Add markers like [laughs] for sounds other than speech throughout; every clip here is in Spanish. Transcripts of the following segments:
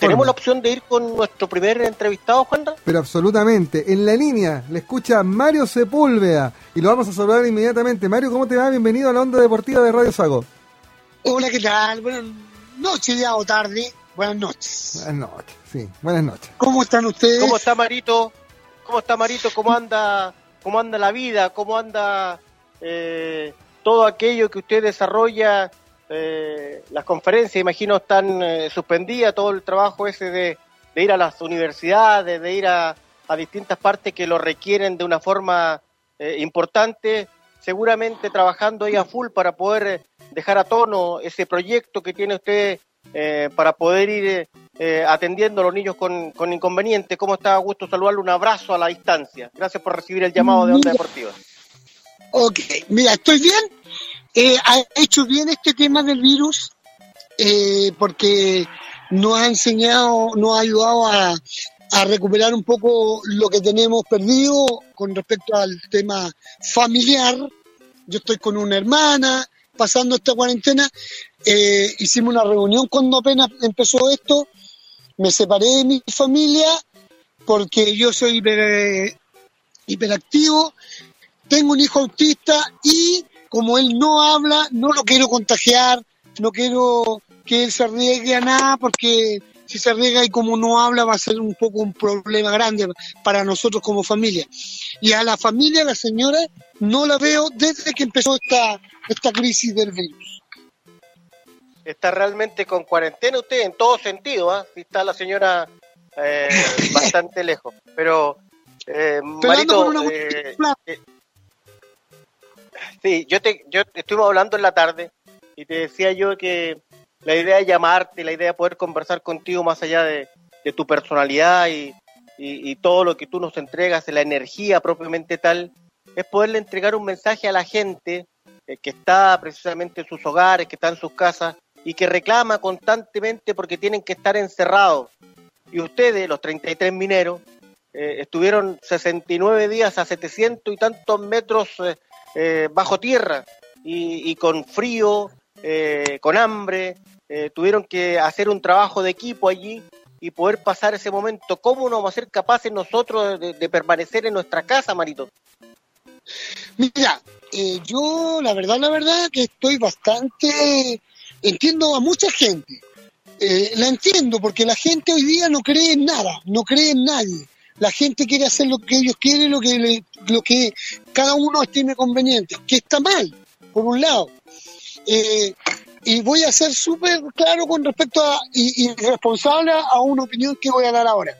¿Tenemos la opción de ir con nuestro primer entrevistado, Juan? Pero absolutamente. En la línea le escucha Mario Sepúlveda y lo vamos a saludar inmediatamente. Mario, ¿cómo te va? Bienvenido a la onda deportiva de Radio Sago. Hola, ¿qué tal? Buenas noches ya o tarde. Buenas noches. Buenas noches, sí. Buenas noches. ¿Cómo están ustedes? ¿Cómo está Marito? ¿Cómo está Marito? ¿Cómo anda, cómo anda la vida? ¿Cómo anda eh, todo aquello que usted desarrolla? Eh, las conferencias, imagino, están eh, suspendidas, todo el trabajo ese de, ir a las universidades, de ir a, distintas partes que lo requieren de una forma importante, seguramente trabajando ahí a full para poder dejar a tono ese proyecto que tiene usted para poder ir eh, atendiendo a los niños con, con inconvenientes. ¿Cómo está? Gusto saludarle. Un abrazo a la distancia. Gracias por recibir el llamado de Onda Deportiva. Ok, mira, estoy bien. Eh, ha hecho bien este tema del virus eh, porque nos ha enseñado, nos ha ayudado a, recuperar un poco lo que tenemos perdido con respecto al tema familiar. Yo estoy con una hermana pasando esta cuarentena. hicimos una reunión cuando apenas empezó esto me separé de mi familia porque yo soy hiperactivo, tengo un hijo autista y como él no habla, no lo quiero contagiar, no quiero que él se arriesgue a nada porque si se arriesga y como no habla va a ser un poco un problema grande para nosotros como familia. Y a la familia, la señora, no la veo desde que empezó esta, esta crisis del virus está realmente con cuarentena usted en todo sentido, ¿ah? está la señora eh, [laughs] bastante lejos. Pero, eh, Marito, eh, eh, sí, yo te, yo estuvimos hablando en la tarde y te decía yo que la idea de llamarte, la idea de poder conversar contigo más allá de, tu personalidad y, y, todo lo que tú nos entregas, la energía propiamente tal, es poderle entregar un mensaje a la gente que está precisamente en sus hogares, que está en sus casas, y que reclama constantemente porque tienen que estar encerrados. Y ustedes, los 33 mineros, eh, estuvieron 69 días a 700 y tantos metros eh, eh, bajo tierra y, con frío, con hambre, tuvieron que hacer un trabajo de equipo allí y poder pasar ese momento. ¿Cómo no vamos a ser capaces nosotros de, permanecer en nuestra casa, Marito? Mira, yo la verdad, la verdad que estoy bastante entiendo a mucha gente. Eh, la entiendo porque la gente hoy día no cree en nada, no cree en nadie. La gente quiere hacer lo que ellos quieren, lo que, lo que cada uno estime conveniente, que está mal, por un lado. Eh, y voy a ser súper claro con respecto a, y, responsable a una opinión que voy a dar ahora.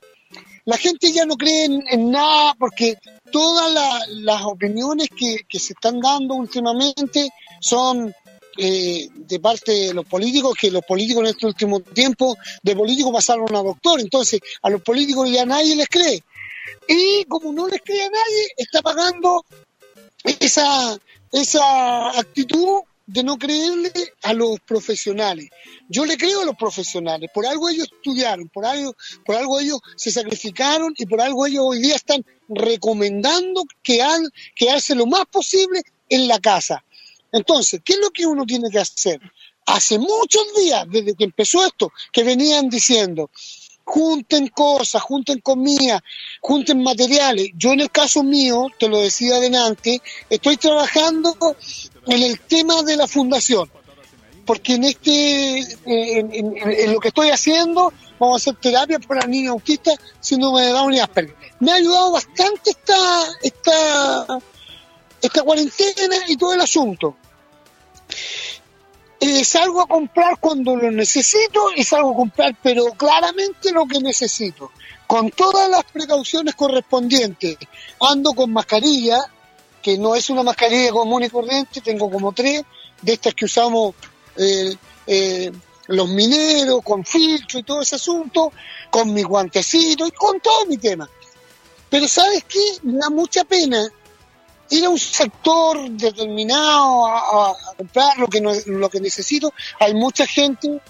La gente ya no cree en, nada porque todas las opiniones que, que se están dando últimamente son eh, de parte de los políticos, que los políticos en este último tiempo de políticos pasaron a doctor, entonces a los políticos ya nadie les cree. Y como no les cree a nadie, está pagando esa, esa actitud de no creerle a los profesionales. Yo le creo a los profesionales, por algo ellos estudiaron, por algo, por algo ellos se sacrificaron y por algo ellos hoy día están recomendando que quedarse lo más posible en la casa. Entonces, ¿qué es lo que uno tiene que hacer? Hace muchos días, desde que empezó esto, que venían diciendo, junten cosas, junten comida, junten materiales. Yo en el caso mío, te lo decía adelante, estoy trabajando en el tema de la fundación, porque en este, en, lo que estoy haciendo, vamos a hacer terapia para niños autistas síndrome de Down y Asperger. Me ha ayudado bastante esta, esta, esta cuarentena y todo el asunto. Eh, salgo a comprar cuando lo necesito y salgo a comprar, pero claramente lo que necesito, con todas las precauciones correspondientes. Ando con mascarilla, que no es una mascarilla común y corriente, tengo como tres, de estas que usamos eh, eh, los mineros, con filtro y todo ese asunto, con mi guantecito y con todo mi tema. Pero ¿sabes qué? Me da mucha pena ir a un sector determinado a, comprar lo que, lo que necesito, hay mucha gente,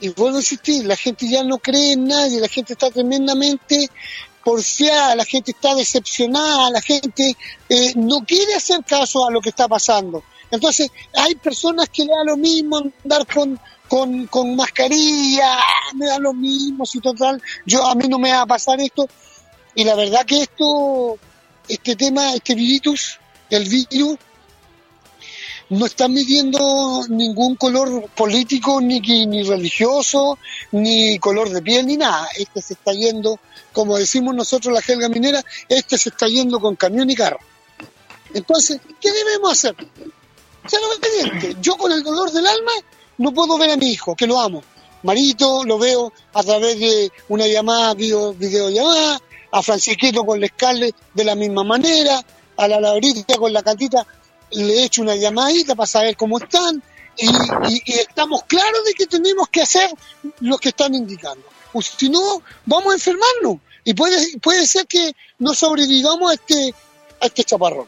y vuelvo a insistir, la gente ya no cree en nadie, la gente está tremendamente porfiada, la gente está decepcionada, la gente eh, no quiere hacer caso a lo que está pasando. Entonces, hay personas que le da lo mismo andar con, con, con mascarilla, me da lo mismo, si total, yo a mí no me va a pasar esto. Y la verdad que esto, este tema, este virus, el virus, no está midiendo ningún color político, ni, ni religioso, ni color de piel, ni nada. Este se está yendo, como decimos nosotros la jerga minera, este se está yendo con camión y carro. Entonces, ¿qué debemos hacer? Ser obediente. Yo con el dolor del alma no puedo ver a mi hijo, que lo amo. Marito lo veo a través de una llamada, video, videollamada, a Francisquito con la escala de la misma manera, a la Laurita con la cantita le he hecho una llamadita para saber cómo están y, estamos claros de que tenemos que hacer lo que están indicando. Si no, vamos a enfermarnos y puede, puede ser que no sobrevivamos a este, a este chaparrón.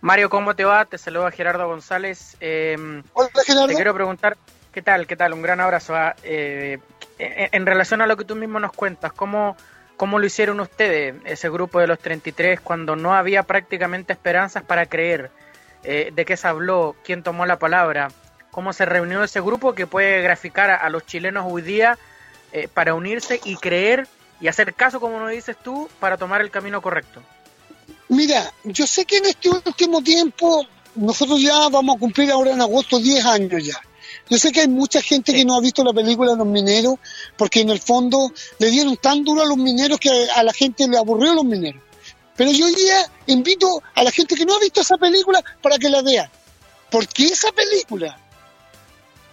Mario, ¿cómo te va? Te saluda Gerardo González. Em, Hola, Gerardo. Te quiero preguntar, ¿qué tal? ¿Qué tal? Un gran abrazo. Ah, eh, en relación a lo que tú mismo nos cuentas, ¿cómo, ¿cómo lo hicieron ustedes, ese grupo de los 33, cuando no había prácticamente esperanzas para creer? Eh, ¿De qué se habló? ¿Quién tomó la palabra? ¿Cómo se reunió ese grupo que puede graficar a, los chilenos hoy día eh, para unirse y creer y hacer caso, como nos dices tú, para tomar el camino correcto? Mira, yo sé que en este último tiempo, nosotros ya vamos a cumplir ahora en agosto 10 años ya. Yo sé que hay mucha gente que no ha visto la película Los Mineros, porque en el fondo le dieron tan duro a los mineros que a la gente le aburrió a los mineros. Pero yo hoy día invito a la gente que no ha visto esa película para que la vea. Porque esa película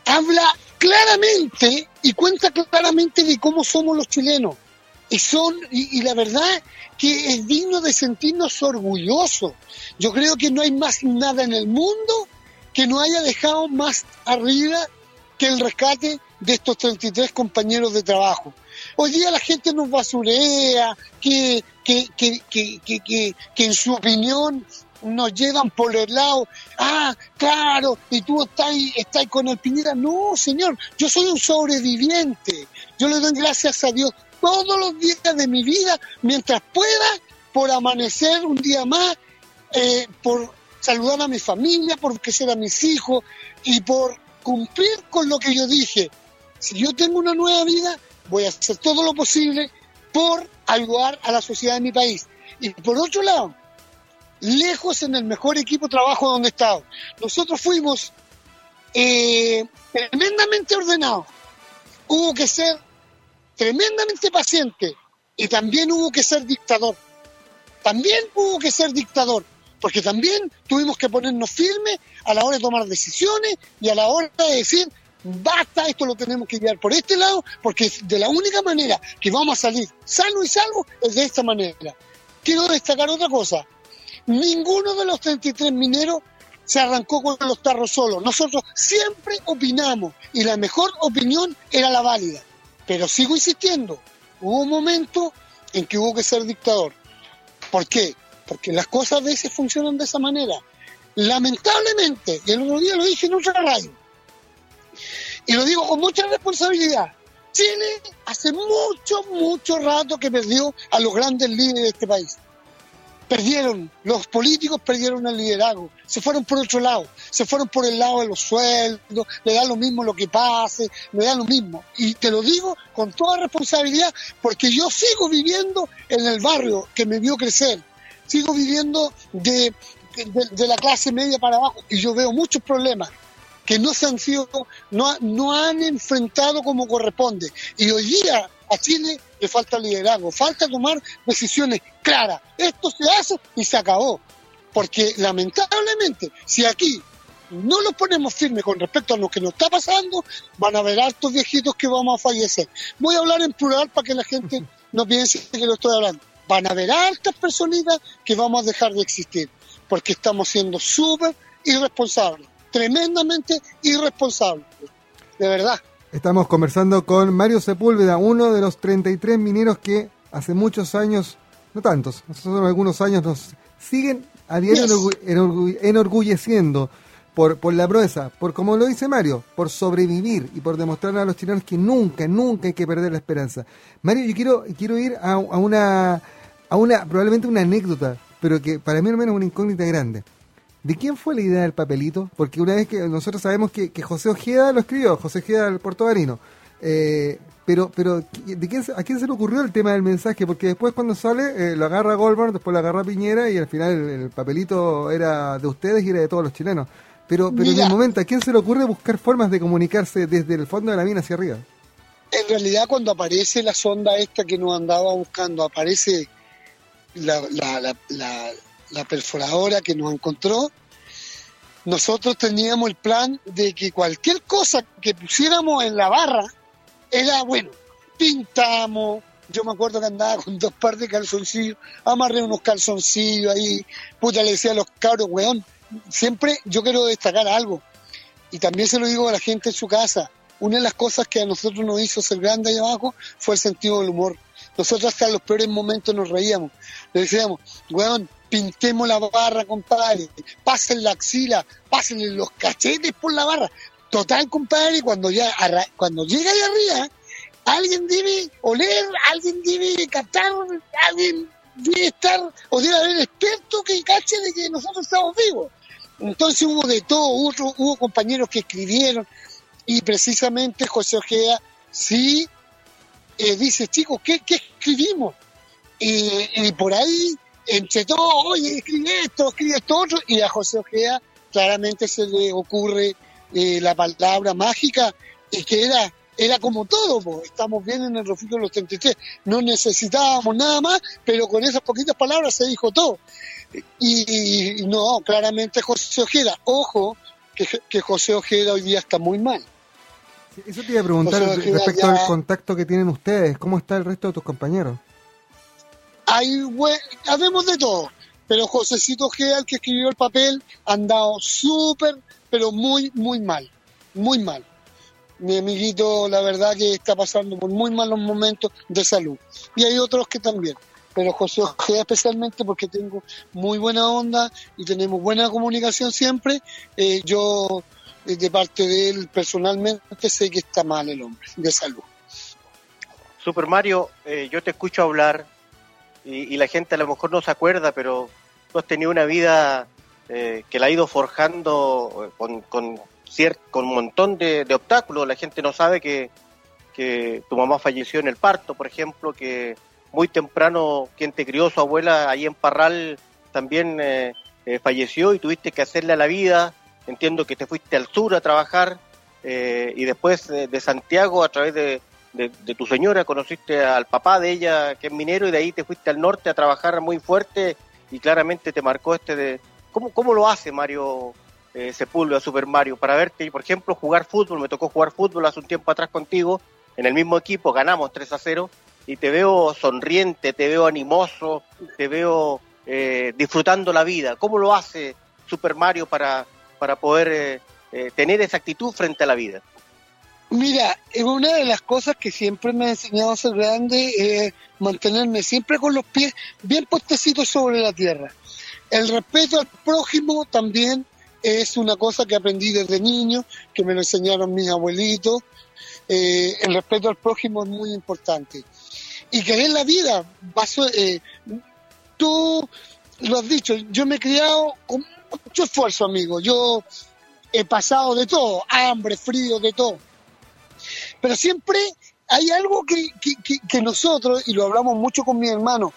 habla claramente y cuenta claramente de cómo somos los chilenos. Y son, y, la verdad que es digno de sentirnos orgullosos. Yo creo que no hay más nada en el mundo que no haya dejado más arriba que el rescate de estos 33 compañeros de trabajo. Hoy día la gente nos basurea, que, que, que, que, en su opinión nos llevan por el lado, ah, claro, y tú estás, estás con el Piñera. No, señor, yo soy un sobreviviente. Yo le doy gracias a Dios todos los días de mi vida, mientras pueda, por amanecer un día más, eh, por saludar a mi familia, por crecer a mis hijos y por cumplir con lo que yo dije. Si yo tengo una nueva vida, voy a hacer todo lo posible por ayudar a la sociedad de mi país. Y por otro lado, lejos en el mejor equipo de trabajo donde he estado. Nosotros fuimos eh, tremendamente ordenados. Hubo que ser tremendamente paciente y también hubo que ser dictador. También hubo que ser dictador, porque también tuvimos que ponernos firmes a la hora de tomar decisiones y a la hora de decir, basta, esto lo tenemos que llevar por este lado, porque de la única manera que vamos a salir sano y salvo es de esta manera. Quiero destacar otra cosa. Ninguno de los 33 mineros se arrancó con los tarros solos. Nosotros siempre opinamos y la mejor opinión era la válida. Pero sigo insistiendo, hubo un momento en que hubo que ser dictador. ¿Por qué? Porque las cosas a veces funcionan de esa manera. Lamentablemente, y el otro día lo dije en otra radio, y lo digo con mucha responsabilidad, Chile hace mucho, mucho rato que perdió a los grandes líderes de este país perdieron, los políticos perdieron el liderazgo, se fueron por otro lado, se fueron por el lado de los sueldos, le da lo mismo lo que pase, le da lo mismo. Y te lo digo con toda responsabilidad porque yo sigo viviendo en el barrio que me vio crecer, sigo viviendo de, de, la clase media para abajo y yo veo muchos problemas que no se han sido, no, no han enfrentado como corresponde. Y hoy día a Chile le falta liderazgo, falta tomar decisiones claras. Esto se hace y se acabó. Porque lamentablemente, si aquí no nos ponemos firmes con respecto a lo que nos está pasando, van a haber altos viejitos que vamos a fallecer. Voy a hablar en plural para que la gente [laughs] no piense que lo estoy hablando. Van a haber altas personitas que vamos a dejar de existir, porque estamos siendo súper irresponsables, tremendamente irresponsables, de verdad. Estamos conversando con Mario Sepúlveda, uno de los 33 mineros que hace muchos años, no tantos, nosotros algunos años nos siguen a diario enorgulleciendo por, por la proeza, por como lo dice Mario, por sobrevivir y por demostrar a los chilenos que nunca, nunca hay que perder la esperanza. Mario, yo quiero, quiero ir a, a una, a una, probablemente una anécdota, pero que para mí al menos es una incógnita grande. ¿De quién fue la idea del papelito? Porque una vez que nosotros sabemos que, José Ojeda lo escribió, José Ojeda el portobarino. Eh, pero, pero ¿de quién, ¿a quién se le ocurrió el tema del mensaje? Porque después cuando sale, eh, lo agarra Goldberg, después lo agarra Piñera y al final el, papelito era de ustedes y era de todos los chilenos. Pero, pero en el momento, ¿a quién se le ocurre buscar formas de comunicarse desde el fondo de la mina hacia arriba? En realidad cuando aparece la sonda esta que nos andaba buscando, aparece la, la, la, la perforadora que nos encontró, nosotros teníamos el plan de que cualquier cosa que pusiéramos en la barra, era bueno, pintamos, yo me acuerdo que andaba con dos pares de calzoncillos, amarré unos calzoncillos ahí, puta le decía a los cabros, weón, siempre yo quiero destacar algo, y también se lo digo a la gente en su casa, una de las cosas que a nosotros nos hizo ser grande ahí abajo fue el sentido del humor. Nosotros hasta los peores momentos nos reíamos. Le decíamos, weón, pintemos la barra, compadre, pasen la axila, pasen los cachetes por la barra, Total, compadre, cuando ya cuando llega de arriba, alguien debe oler, alguien debe captar, alguien debe estar, o debe haber experto que cache de que nosotros estamos vivos. Entonces hubo de todo, hubo, hubo compañeros que escribieron, y precisamente José Ojea sí eh, dice, chicos, ¿qué, escribimos? Y, por ahí, entre todos, oye, escribe esto, escribe esto otro, y a José Ojea claramente se le ocurre eh, la palabra mágica es que era era como todo, estamos bien en el refugio de los 33, no necesitábamos nada más, pero con esas poquitas palabras se dijo todo. Y, no, claramente José Ojeda, ojo, que, José Ojeda hoy día está muy mal. Eso te iba a preguntar respecto al contacto que tienen ustedes, ¿cómo está el resto de tus compañeros? Hay, habemos de todo, pero Josécito Ojeda, el que escribió el papel, ha andado súper pero muy, muy mal, muy mal. Mi amiguito, la verdad que está pasando por muy malos momentos de salud. Y hay otros que también. Pero José Ojeda especialmente porque tengo muy buena onda y tenemos buena comunicación siempre. Eh, yo, de parte de él personalmente, sé que está mal el hombre, de salud. Super Mario, eh, yo te escucho hablar y, la gente a lo mejor no se acuerda, pero tú has tenido una vida eh, que la ha ido forjando eh, con, con, con un montón de, obstáculos. La gente no sabe que, que tu mamá falleció en el parto, por ejemplo, que muy temprano quien te crió, su abuela, ahí en Parral, también eh, falleció y tuviste que hacerle a la vida. Entiendo que te fuiste al sur a trabajar y después de Santiago, a través de, de, de, tu señora, conociste al papá de ella, que es minero, y de ahí te fuiste al norte a trabajar muy fuerte y claramente te marcó este de, ¿Cómo, cómo lo hace Mario eh, Sepúlveda, Super Mario? Para verte, por ejemplo, jugar fútbol, me tocó jugar fútbol hace un tiempo atrás contigo, en el mismo equipo, ganamos 3 a 0, y te veo sonriente, te veo animoso, te veo eh, disfrutando la vida. ¿Cómo lo hace Super Mario para, para poder eh, eh, tener esa actitud frente a la vida? Mira, una de las cosas que siempre me ha enseñado a ser grande es mantenerme siempre con los pies bien puestecitos sobre la tierra. El respeto al prójimo también es una cosa que aprendí desde niño, que me lo enseñaron mis abuelitos. Eh, el respeto al prójimo es muy importante. Y querer la vida, eh, tú lo has dicho, yo me he criado mucho esfuerzo, amigo. Yo he pasado de todo, hambre, frío, de todo. Pero siempre hay algo que, que nosotros, y lo hablamos mucho con mi hermano,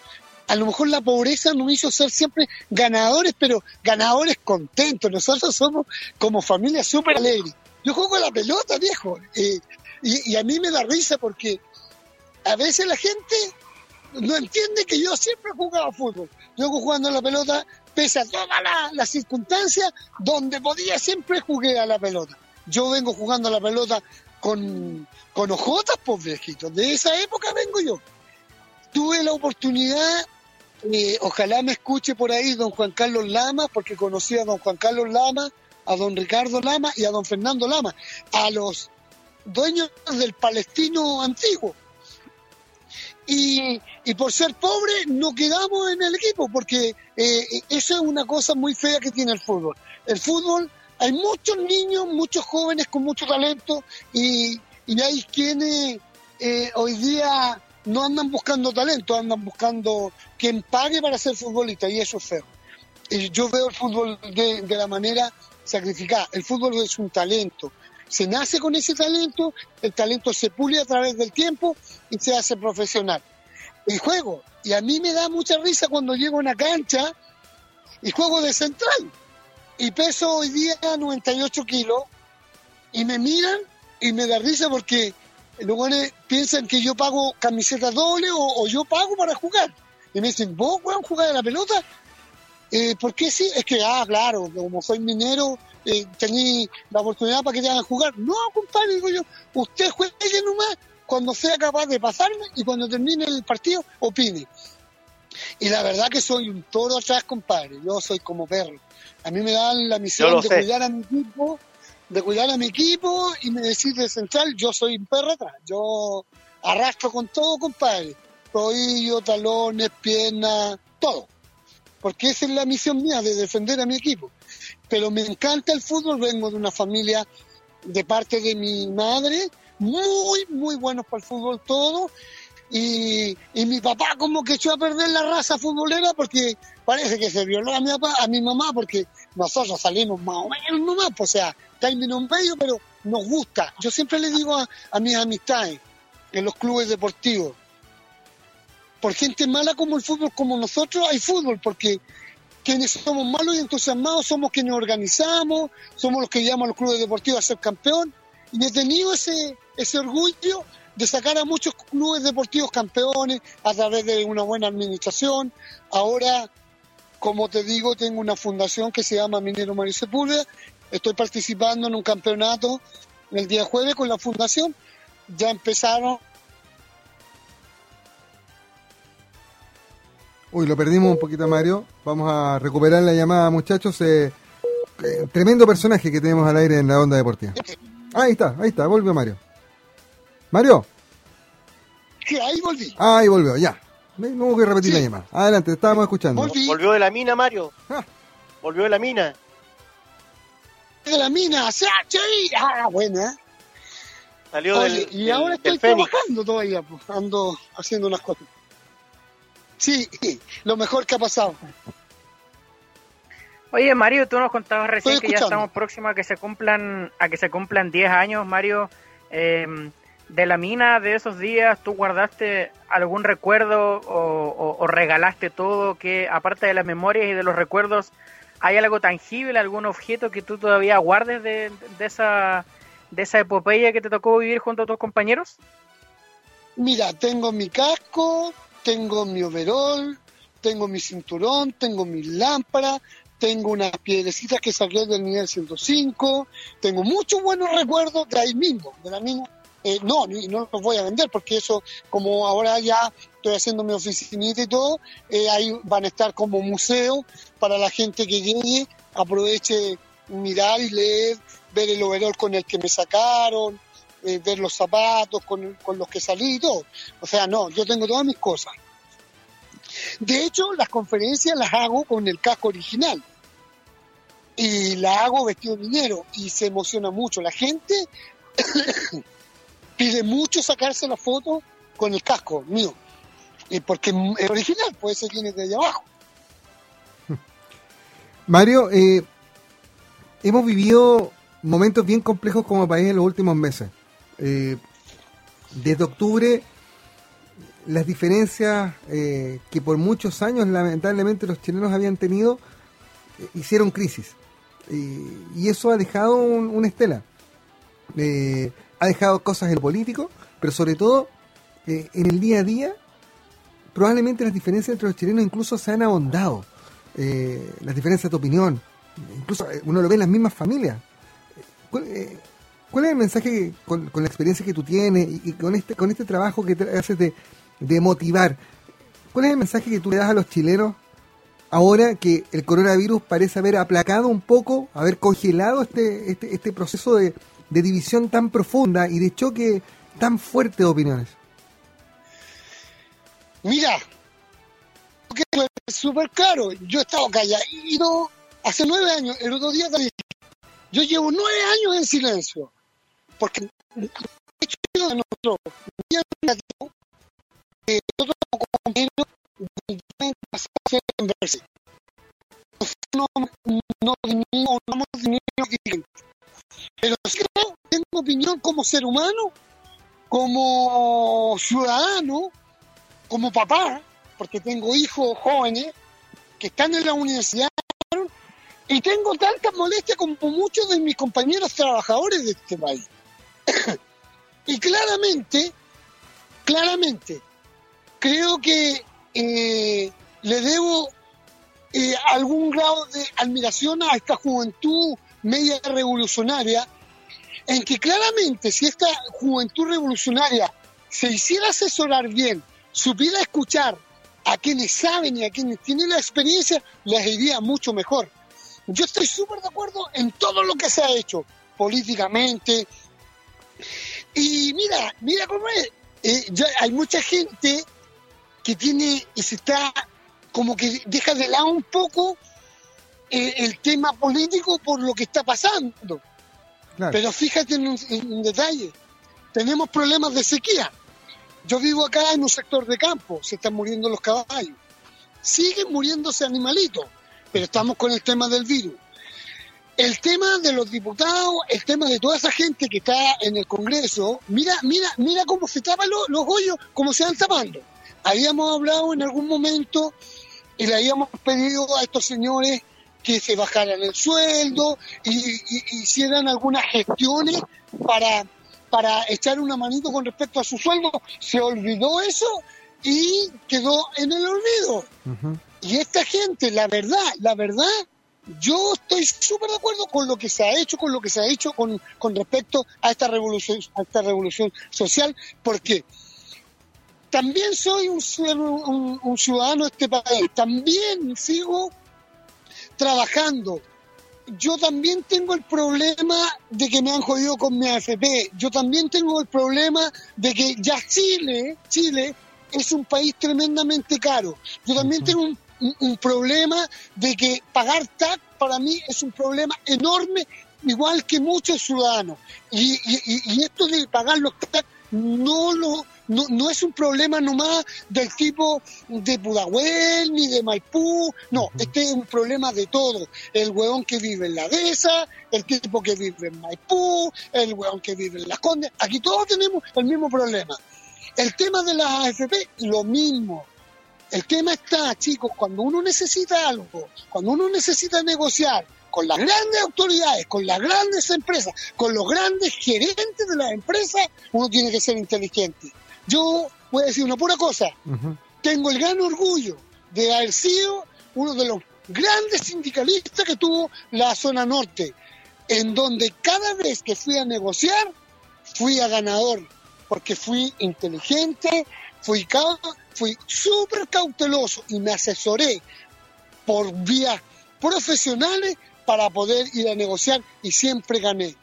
a lo mejor la pobreza nos hizo ser siempre ganadores, pero ganadores contentos. Nosotros somos como familia súper alegre. Yo juego a la pelota, viejo, eh, y, a mí me da risa porque a veces la gente no entiende que yo siempre he jugado fútbol. Yo jugando a la pelota, pese a todas las circunstancias, donde podía siempre jugué a la pelota. Yo vengo jugando a la pelota con, con ojotas, pues viejitos. De esa época vengo yo. Tuve la oportunidad eh, ojalá me escuche por ahí don Juan Carlos Lama, porque conocí a don Juan Carlos Lama, a don Ricardo Lama y a don Fernando Lama, a los dueños del palestino antiguo. Y, por ser pobre no quedamos en el equipo, porque eh, eso es una cosa muy fea que tiene el fútbol. El fútbol, hay muchos niños, muchos jóvenes con mucho talento y, hay quienes eh, hoy día no andan buscando talento, andan buscando quien pague para ser futbolista y eso es feo. yo veo el fútbol de, de la manera sacrificada. El fútbol es un talento. Se nace con ese talento, el talento se pule a través del tiempo y se hace profesional. El juego, y a mí me da mucha risa cuando llego a una cancha y juego de central. Y peso hoy día 98 kilos y me miran y me da risa porque luego piensan que yo pago camiseta doble o, yo pago para jugar. Y me dicen, ¿vos, weón, jugar a la pelota? Eh, ¿Por qué sí? Es que, ah, claro, como soy minero, eh, tení la oportunidad para que te hagan jugar. No, compadre, digo yo, usted juegue nomás cuando sea capaz de pasarme y cuando termine el partido, opine. Y la verdad que soy un toro atrás, compadre. Yo soy como perro. A mí me dan la misión de sé. cuidar a mi equipo, de cuidar a mi equipo y me decís de central, yo soy un perro atrás. Yo arrastro con todo, compadre. Tobillo, talones, piernas, todo. Porque esa es la misión mía, de defender a mi equipo. Pero me encanta el fútbol, vengo de una familia de parte de mi madre, muy, muy buenos para el fútbol todo. Y, y, mi papá como que echó a perder la raza futbolera porque parece que se violó a mi papá, a mi mamá, porque nosotros salimos más o menos nomás, pues, o sea, término medio, pero nos gusta. Yo siempre le digo a, a mis amistades en los clubes deportivos, por gente mala como el fútbol, como nosotros, hay fútbol, porque quienes somos malos y entusiasmados somos quienes organizamos, somos los que llaman a los clubes deportivos a ser campeón. Y he tenido ese, ese orgullo de sacar a muchos clubes deportivos campeones a través de una buena administración. Ahora, como te digo, tengo una fundación que se llama Minero Mario Sepúlveda. Estoy participando en un campeonato el día jueves con la fundación. Ya empezaron Uy, lo perdimos un poquito, Mario. Vamos a recuperar la llamada, muchachos. Eh, eh, tremendo personaje que tenemos al aire en la onda deportiva. Ahí está, ahí está, volvió Mario. ¿Mario? Sí, ahí volví. Ah, ahí volvió, ya. No que repetir sí. la llamada. Adelante, estábamos escuchando. Volví. Volvió de la mina, Mario. Ah. Volvió de la mina. De la mina, CHI. Ah, buena. Salió Oye, del, Y del, ahora estoy trabajando todavía, pues, ando haciendo unas cosas. Sí, lo mejor que ha pasado. Oye, Mario, tú nos contabas recién que ya estamos próximos a que se cumplan a que se cumplan 10 años, Mario, eh, de la mina de esos días. ¿Tú guardaste algún recuerdo o, o, o, regalaste todo? Que aparte de las memorias y de los recuerdos, ¿hay algo tangible, algún objeto que tú todavía guardes de, de esa de esa epopeya que te tocó vivir junto a tus compañeros? Mira, tengo mi casco, tengo mi overol, tengo mi cinturón, tengo mi lámpara, tengo unas piedrecitas que saqué del nivel 105, tengo muchos buenos recuerdos de ahí mismo, de la mina. Eh, no, no los voy a vender porque eso, como ahora ya estoy haciendo mi oficinita y todo, eh, ahí van a estar como museo para la gente que llegue, aproveche mirar y leer, ver el overol con el que me sacaron, eh, ver los zapatos con, con, los que salí y todo. O sea, no, yo tengo todas mis cosas. De hecho, las conferencias las hago con el casco original. Y la hago vestido de minero y se emociona mucho. La gente [coughs] pide mucho sacarse la foto con el casco mío. Y porque es original, ser quien es de allá abajo. [laughs] Mario, eh, hemos vivido momentos bien complejos como país en los últimos meses. Eh, desde octubre, las diferencias eh, que por muchos años lamentablemente los chilenos habían tenido eh, hicieron crisis. y eso ha dejado un, una estela. Eh, ha dejado cosas en político, pero sobre todo en el día a día, probablemente las diferencias entre los chilenos incluso se han ahondado. las diferencias de opinión, incluso uno lo ve en las mismas familias. ¿Cuál es el mensaje con, con, la experiencia que tú tienes y, con este con este trabajo que te haces de, motivar? ¿Cuál es el mensaje que tú le das a los chilenos ahora que el coronavirus parece haber aplacado un poco, haber congelado este este, este proceso de, división tan profunda y de choque tan fuerte de opiniones? Mira, es súper claro. Yo he estado calladito hace nueve años. El otro día yo llevo nueve años en silencio porque el hecho de nosotros, eh, nosotros como compañeros, pasar a ser inverso. No, no no vamos a que. Pero sí creo, tengo opinión como ser humano, como ciudadano, como papá, porque tengo hijos jóvenes que están en la universidad y tengo tantas molestias como muchos de mis compañeros trabajadores de este país y claramente, claramente, creo que eh, le debo eh, algún grado de admiración a esta juventud media revolucionaria, en que claramente si esta juventud revolucionaria se hiciera asesorar bien, supiera escuchar a quienes saben y a quienes tienen la experiencia, les iría mucho mejor. Yo estoy súper de acuerdo en todo lo que se ha hecho, políticamente. Y mira, mira cómo es. Eh, hay mucha gente que tiene y se está como que deja de lado un poco eh, el tema político por lo que está pasando. Pero fíjate en un, detalle, tenemos problemas de sequía. Yo vivo acá en un sector de campo, se están muriendo los caballos. Siguen muriéndose animalitos, pero estamos con el tema del virus. El tema de los diputados, el tema de toda esa gente que está en el Congreso, mira, mira, mira cómo se tapan los, los hoyos, cómo se van tapando. Habíamos hablado en algún momento y le habíamos pedido a estos señores que se bajaran el sueldo y, hicieran algunas gestiones para, para echar una manito con respecto a su sueldo. Se olvidó eso y quedó en el olvido. Y esta gente, la verdad, la verdad, yo estoy súper de acuerdo con lo que se ha hecho, con lo que se ha hecho con, con respecto a esta revolución, a esta revolución social, porque también soy un, un, ciudadano de este país, también sigo trabajando. Yo también tengo el problema de que me han jodido con mi AFP. Yo también tengo el problema de que ya Chile, Chile es un país tremendamente caro. Yo también tengo un, un, problema de que pagar TAC para mí es un problema enorme, igual que muchos ciudadanos. Y, y, y esto de pagar los TAC no lo no, no es un problema nomás del tipo de Pudahuel ni de Maipú, no, este es un problema de todo. El hueón que vive en la Dehesa, el tipo que vive en Maipú, el hueón que vive en Las Condes, aquí todos tenemos el mismo problema. El tema de las AFP, lo mismo. El tema está, chicos, cuando uno necesita algo, cuando uno necesita negociar, con las grandes autoridades, con las grandes empresas, con los grandes gerentes de las empresas, uno tiene que ser inteligente. Yo voy a decir una pura cosa. Tengo el gran orgullo de haber sido uno de los grandes sindicalistas que tuvo la zona norte, en donde cada vez que fui a negociar, fui a ganador, porque fui inteligente, fui, fui súper cauteloso y me asesoré por vías profesionales para poder ir a negociar y siempre gané.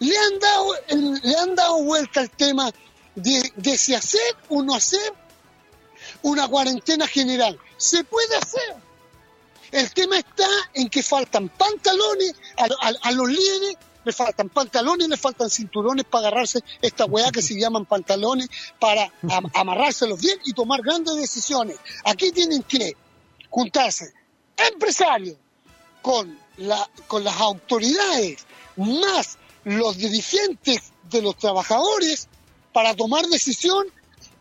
Le han dado, le han dado vuelta al tema de, si hacer o no hacer una cuarentena general. Se puede hacer. El tema está en que faltan pantalones a, los líderes, le faltan pantalones, le faltan cinturones para agarrarse esta weá que se llaman pantalones, para [laughs] amarrárselos bien y tomar grandes decisiones. Aquí tienen que juntarse empresarios con, la, con las autoridades, más los dirigentes de los trabajadores, para tomar decisión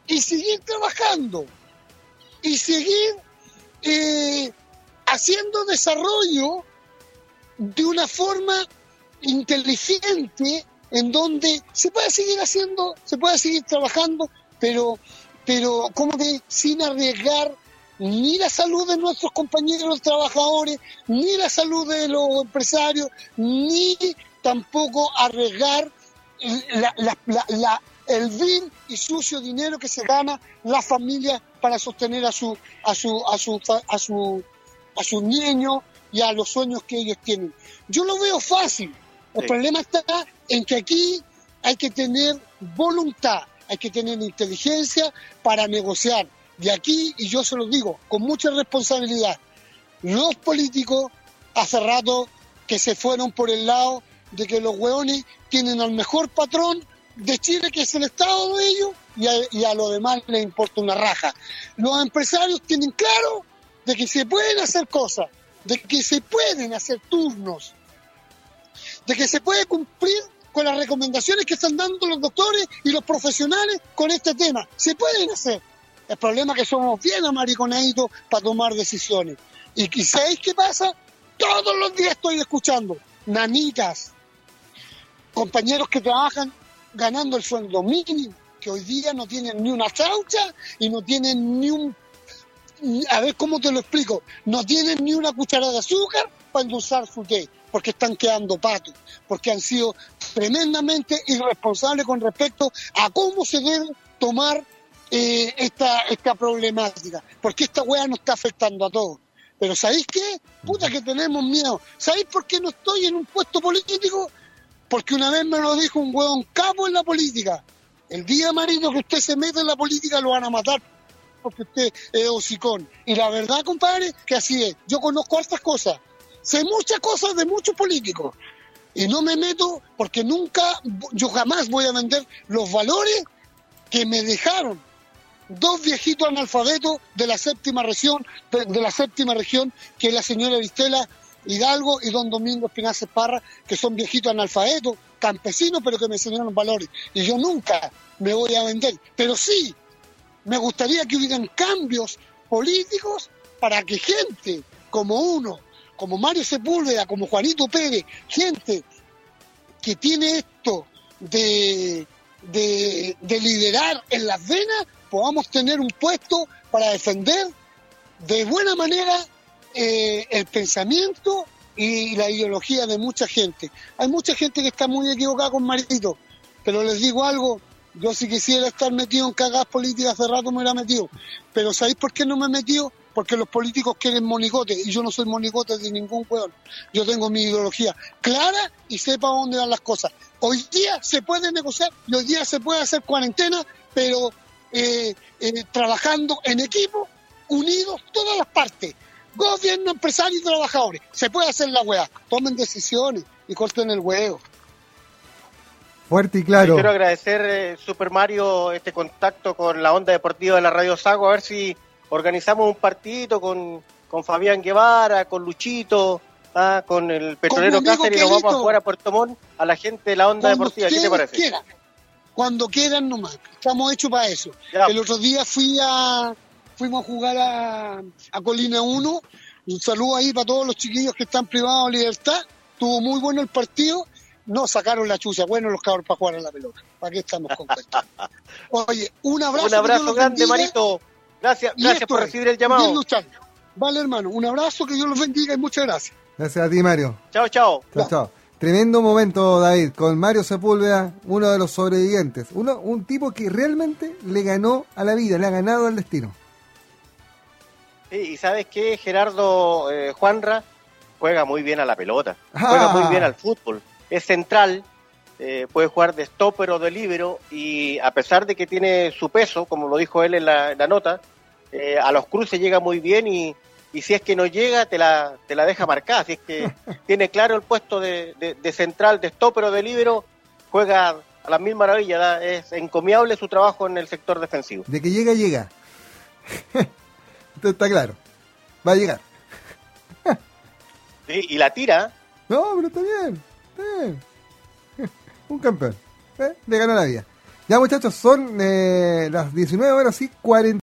y seguir trabajando y seguir eh, haciendo desarrollo de una forma inteligente en donde se puede seguir haciendo, se puede seguir trabajando, pero, pero como de sin arriesgar ni la salud de nuestros compañeros trabajadores, ni la salud de los empresarios, ni tampoco arriesgar la, el vil y sucio dinero que se gana la familia para sostener a su a su a su a su a sus niños y a los sueños que ellos tienen. Yo lo veo fácil. El problema está en que aquí hay que tener voluntad, hay que tener inteligencia para negociar. De aquí, y yo se lo digo con mucha responsabilidad, los políticos hace rato que se fueron por el lado de que los hueones tienen al mejor patrón de Chile, que es el Estado de ellos, y a, y a lo demás les importa una raja. Los empresarios tienen claro de que se pueden hacer cosas, de que se pueden hacer turnos, de que se puede cumplir con las recomendaciones que están dando los doctores y los profesionales con este tema. Se pueden hacer. El problema es que somos bien amariconaditos para tomar decisiones. Y ¿sabéis qué pasa? Todos los días estoy escuchando nanitas, compañeros que trabajan ganando el sueldo mínimo, que hoy día no tienen ni una chaucha y no tienen ni un... A ver cómo te lo explico. No tienen ni una cucharada de azúcar para endulzar su té, porque están quedando patos, porque han sido tremendamente irresponsables con respecto a cómo se debe tomar eh, esta, esta problemática, porque esta weá nos está afectando a todos. Pero ¿sabéis qué? Puta que tenemos miedo. ¿Sabéis por qué no estoy en un puesto político? Porque una vez me lo dijo un hueón capo en la política. El día, marido, que usted se mete en la política lo van a matar porque usted es hocicón. Y la verdad, compadre, que así es. Yo conozco estas cosas. Sé muchas cosas de muchos políticos. Y no me meto porque nunca, yo jamás voy a vender los valores que me dejaron dos viejitos analfabetos de la séptima región, de la séptima región, que es la señora Vistela Hidalgo y don Domingo Espinaza Parra, que son viejitos analfabetos, campesinos, pero que me enseñaron valores. Y yo nunca me voy a vender. Pero sí, me gustaría que hubieran cambios políticos para que gente como uno, como Mario Sepúlveda, como Juanito Pérez, gente que tiene esto de, de, de liderar en las venas, podamos tener un puesto para defender de buena manera eh, el pensamiento y la ideología de mucha gente. Hay mucha gente que está muy equivocada con Marito, pero les digo algo, yo si quisiera estar metido en cagadas políticas hace rato me hubiera metido, pero ¿sabéis por qué no me he metido? Porque los políticos quieren monigotes y yo no soy monigote de ningún hueón. Yo tengo mi ideología clara y sepa dónde van las cosas. Hoy día se puede negociar y hoy día se puede hacer cuarentena, pero eh, eh, trabajando en equipo, unidos todas las partes, gobierno, empresarios y trabajadores. Se puede hacer la weá, tomen decisiones y corten el huevo. Fuerte y claro. Quiero agradecer, eh, Super Mario, este contacto con la onda deportiva de la Radio Sago, a ver si organizamos un partidito con, con Fabián Guevara, con Luchito, ah, con el petrolero Cáceres y nos vamos a jugar a Puerto Montt a la gente de la onda deportiva. ¿Qué te parece? cuando quieran nomás. Estamos hechos para eso. El otro día fui a, fuimos a jugar a, a Colina 1. Un saludo ahí para todos los chiquillos que están privados de libertad. Tuvo muy bueno el partido. No sacaron la chucha. Bueno, los cabros para jugar a la pelota. ¿Para qué estamos contentos? Oye, un abrazo. Un abrazo grande, Marito. Gracias, gracias por recibir el llamado. Vale, hermano. Un abrazo, que Dios los bendiga y muchas gracias. Gracias a ti, Mario. Chao, chao. Chao, chao. Tremendo momento, David, con Mario Sepúlveda, uno de los sobrevivientes. Uno, un tipo que realmente le ganó a la vida, le ha ganado al destino. Sí, y sabes qué, Gerardo eh, Juanra juega muy bien a la pelota, juega muy bien al fútbol. Es central, eh, puede jugar de stopper o de libero y a pesar de que tiene su peso, como lo dijo él en la, nota, eh, a los cruces llega muy bien y, y si es que no llega, te la, te la deja marcada. Si es que [laughs] tiene claro el puesto de, de, central, de stopper o de libero, juega a las mil maravillas. Es encomiable su trabajo en el sector defensivo. De que llega, llega. [laughs] Está claro. Va a llegar. sí, y la tira. No, pero está bien. Bien. [laughs] Un campeón. ¿eh? Le ganó la vida. Ya muchachos, son eh, las 19 horas y 40.